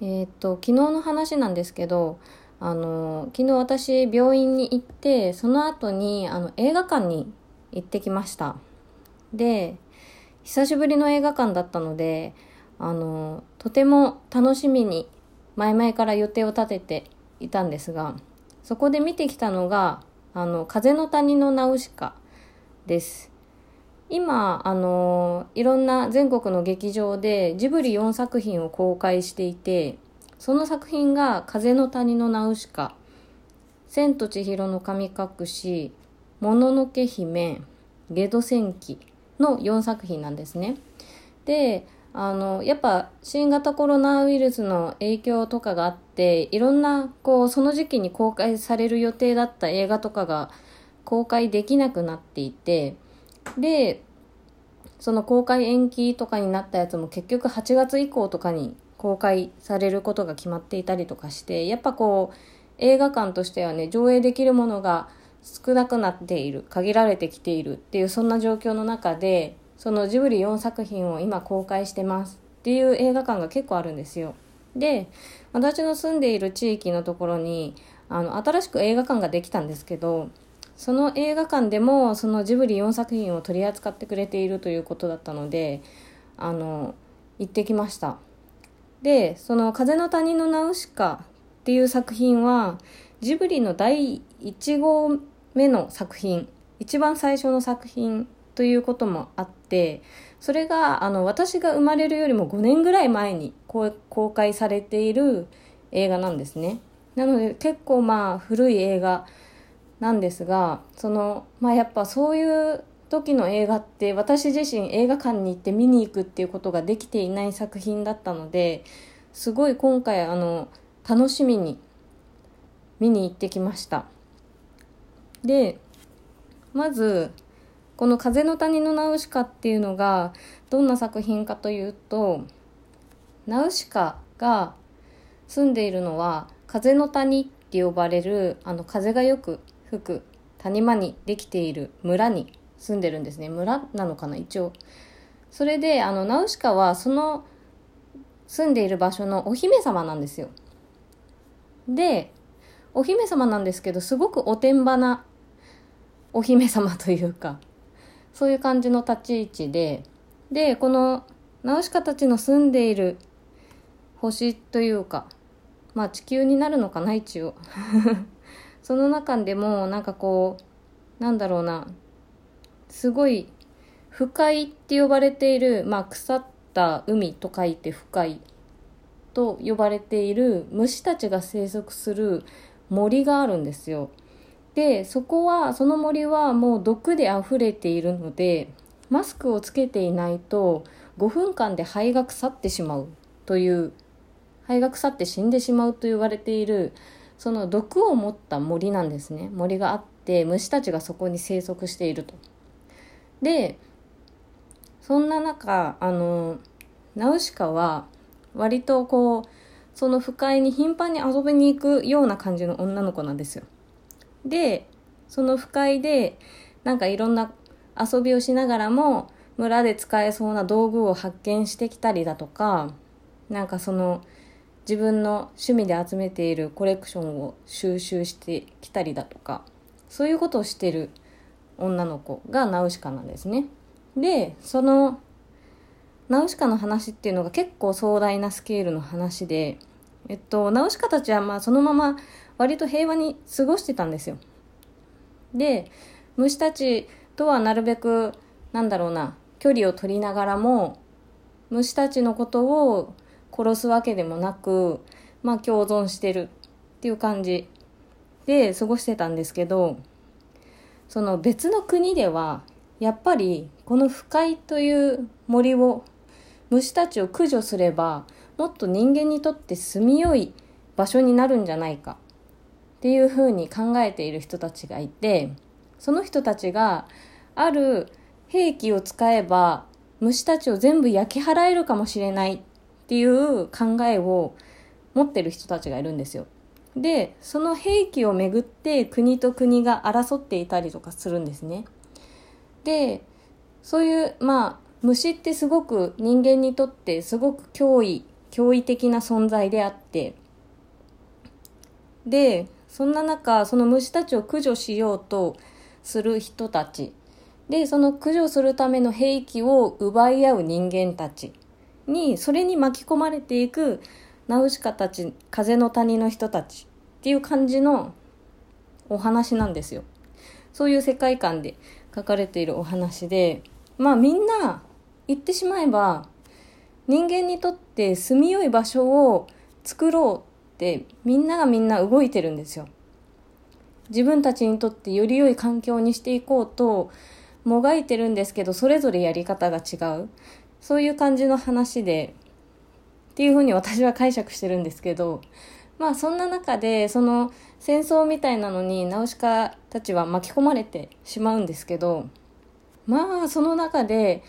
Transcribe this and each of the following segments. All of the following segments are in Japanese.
えー、っと昨日の話なんですけどあの昨日私病院に行ってその後にあの映画館に行ってきました。で久しぶりの映画館だったのであのとても楽しみに前々から予定を立てていたんですがそこで見てきたのが「あの風の谷のナウシカ」です。今あのいろんな全国の劇場でジブリ4作品を公開していてその作品が「風の谷のナウシカ」「千と千尋の神隠し」「もののけ姫」「ゲド戦記」の4作品なんですね。であのやっぱ新型コロナウイルスの影響とかがあっていろんなこうその時期に公開される予定だった映画とかが公開できなくなっていてで、その公開延期とかになったやつも結局8月以降とかに公開されることが決まっていたりとかして、やっぱこう、映画館としてはね、上映できるものが少なくなっている、限られてきているっていうそんな状況の中で、そのジブリ4作品を今公開してますっていう映画館が結構あるんですよ。で、私の住んでいる地域のところに、あの、新しく映画館ができたんですけど、その映画館でもそのジブリ4作品を取り扱ってくれているということだったのであの行ってきました。でその「風の谷のナウシカ」っていう作品はジブリの第1号目の作品一番最初の作品ということもあってそれがあの私が生まれるよりも5年ぐらい前に公開されている映画なんですね。なので結構まあ古い映画なんですがそのまあやっぱそういう時の映画って私自身映画館に行って見に行くっていうことができていない作品だったのですごい今回あの楽しみに見に行ってきました。でまずこの「風の谷のナウシカ」っていうのがどんな作品かというとナウシカが住んでいるのは風の谷って呼ばれるあの風がよく吹く谷間にできている村に住んでるんですね。村なのかな一応。それであのナウシカはその住んでいる場所のお姫様なんですよ。でお姫様なんですけどすごくおてんばなお姫様というかそういう感じの立ち位置ででこのナウシカたちの住んでいる星というかまあ地球になるのかな一応。その中でもなんかこうなんだろうなすごい不快って呼ばれている、まあ、腐った海と書いて不快と呼ばれている虫たちが生息する森があるんですよ。でそこはその森はもう毒で溢れているのでマスクをつけていないと5分間で肺が腐ってしまうという肺が腐って死んでしまうと言われているその毒を持った森なんですね。森があって虫たちがそこに生息していると。でそんな中あのナウシカは割とこうその不快に頻繁に遊びに行くような感じの女の子なんですよ。でその不快でなんかいろんな遊びをしながらも村で使えそうな道具を発見してきたりだとかなんかその自分の趣味で集めているコレクションを収集してきたりだとかそういうことをしてる女の子がナウシカなんですね。でそのナウシカの話っていうのが結構壮大なスケールの話で、えっと、ナウシカたちはまあそのまま割と平和に過ごしてたんですよ。で虫たちとはなるべくなんだろうな距離を取りながらも虫たちのことを殺すわけでもなく、まあ共存してるっていう感じで過ごしてたんですけど、その別の国では、やっぱりこの不快という森を、虫たちを駆除すれば、もっと人間にとって住みよい場所になるんじゃないかっていうふうに考えている人たちがいて、その人たちがある兵器を使えば虫たちを全部焼き払えるかもしれないていう考えを持ってる人たちがいるんですよ。で、その兵器をめぐって国と国が争っていたりとかするんですね。で、そういう、まあ、虫ってすごく人間にとってすごく脅威驚異的な存在であってでそんな中その虫たちを駆除しようとする人たちでその駆除するための兵器を奪い合う人間たちにそれに巻き込まれていくナウシカたち風の谷の人たちっていう感じのお話なんですよ。そういう世界観で書かれているお話でまあみんな言ってしまえば人間にとって住みよい場所を作ろうってみんながみんな動いてるんですよ。自分たちにとってより良い環境にしていこうともがいてるんですけどそれぞれやり方が違う。そういう感じの話でっていうふうに私は解釈してるんですけどまあそんな中でその戦争みたいなのにナウシカたちは巻き込まれてしまうんですけどまあその中で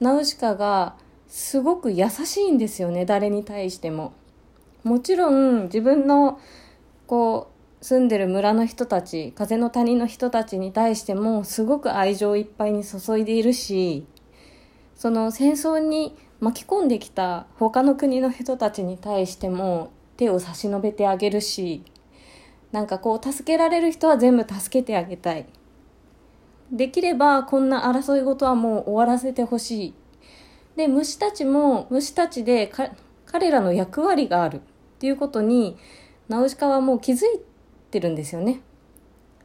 ナウシカがすごく優しいんですよね誰に対しても。もちろん自分のこう住んでる村の人たち風の谷の人たちに対してもすごく愛情いっぱいに注いでいるしその戦争に巻き込んできた他の国の人たちに対しても手を差し伸べてあげるしなんかこう助けられる人は全部助けてあげたい。できればこんな争い事はもう終わらせてほしい。で虫たちも虫たちで彼らの役割がある。っていうことにナウシカはもう気づいてるんですよね。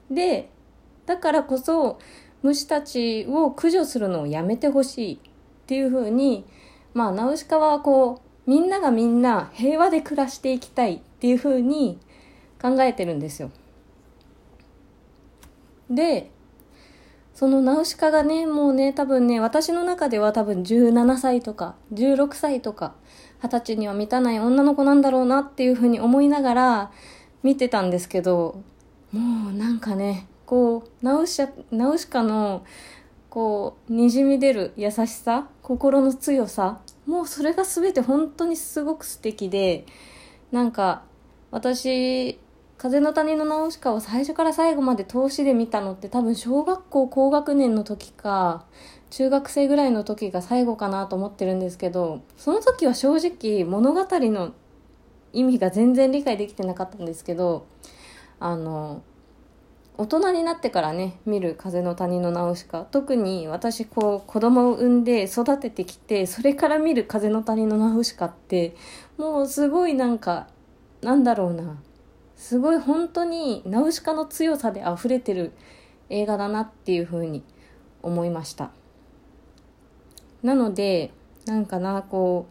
でだからこそ虫たちを駆除するのをやめてほしい。っていうふうにまあナウシカはこうみんながみんな平和で暮らしていきたいっていうふうに考えてるんですよ。でそのナウシカがね、もうね、多分ね、私の中では多分17歳とか、16歳とか、20歳には満たない女の子なんだろうなっていうふうに思いながら見てたんですけど、もうなんかね、こう、ナウシナウシカの、こう、滲み出る優しさ、心の強さ、もうそれが全て本当にすごく素敵で、なんか、私、風の谷のナウシカを最初から最後まで通しで見たのって多分小学校高学年の時か中学生ぐらいの時が最後かなと思ってるんですけどその時は正直物語の意味が全然理解できてなかったんですけどあの大人になってからね見る風の谷のナウシカ。特に私こう子供を産んで育ててきてそれから見る風の谷のナウシカってもうすごいなんかなんだろうな。すごい本当にナウシカの強さで溢れてる映画だなっていうふうに思いました。なのでなんかなこ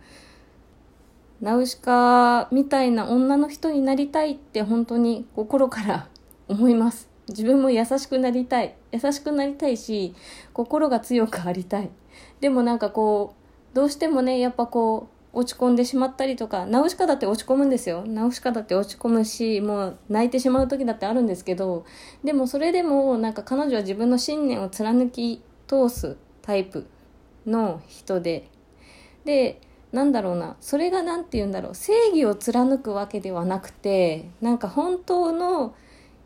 うナウシカみたいな女の人になりたいって本当に心から思います。自分も優しくなりたい優しくなりたいし心が強くありたいでもなんかこうどうしてもねやっぱこう落ち込んでしまったりとか、ナウシカだって落ち込むんですよ。ナウシカだって落ち込むし、もう泣いてしまう時だってあるんですけど、でもそれでもなんか彼女は自分の信念を貫き通すタイプの人で、で、なんだろうな、それが何て言うんだろう、正義を貫くわけではなくて、なんか本当の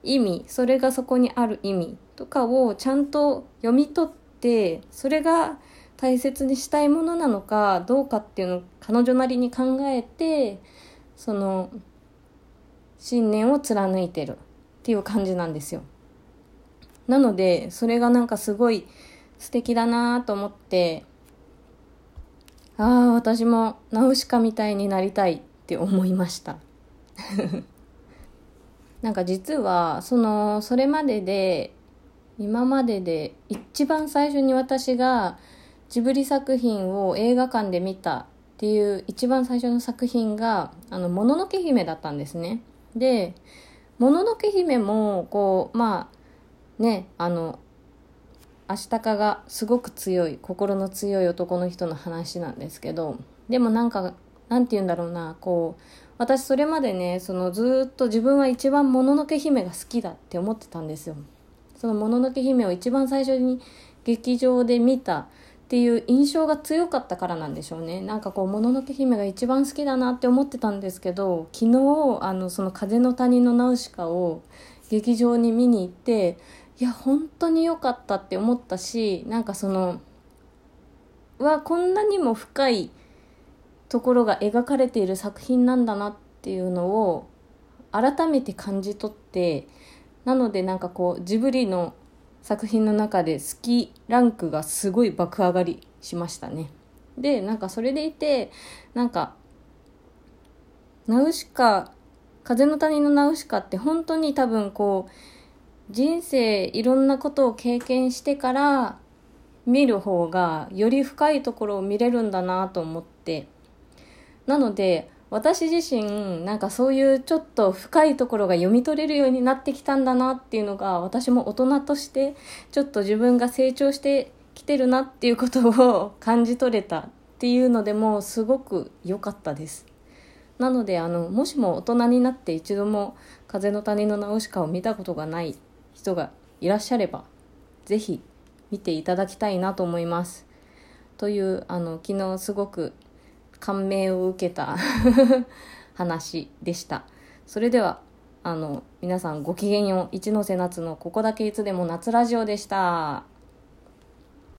意味、それがそこにある意味とかをちゃんと読み取って、それが大切にしたいものなのかどうかっていうのを彼女なりに考えてその信念を貫いてるっていう感じなんですよ。なのでそれがなんかすごい素敵だなと思ってああ私もナウシカみたいになりたいって思いました。なんか実はそのそれまでで今までで一番最初に私がジブリ作品を映画館で見たっていう一番最初の作品が「あのもののけ姫」だったんですね。で「もののけ姫も」こうまあねあのアシタカがすごく強い心の強い男の人の話なんですけどでもなんかなんて言うんだろうなこう私それまでねそのずっと自分は一番もののけ姫が好きだって思ってたんですよ。そのもののけ姫を一番最初に劇場で見たっていう印象が強かったからなんでしょうねなんかこう「もののけ姫」が一番好きだなって思ってたんですけど昨日あのその「風の谷のナウシカ」を劇場に見に行っていや本当に良かったって思ったしなんかそのはこんなにも深いところが描かれている作品なんだなっていうのを改めて感じ取ってなのでなんかこうジブリの作品の中で好きランクがすごい爆上がりしましたね。でなんかそれでいてなんかナウシカ風の谷のナウシカって本当に多分こう人生いろんなことを経験してから見る方がより深いところを見れるんだなと思ってなので私自身なんかそういうちょっと深いところが読み取れるようになってきたんだなっていうのが私も大人としてちょっと自分が成長してきてるなっていうことを感じ取れたっていうのでもすごく良かったです。なのであのもしも大人になって一度も「風の谷のナウシカ」を見たことがない人がいらっしゃれば是非見ていただきたいなと思います。というあの昨日すごく感銘を受けた 話でした。それではあの皆さんごきげんよう一ノ瀬夏のここだけいつでも夏ラジオでした。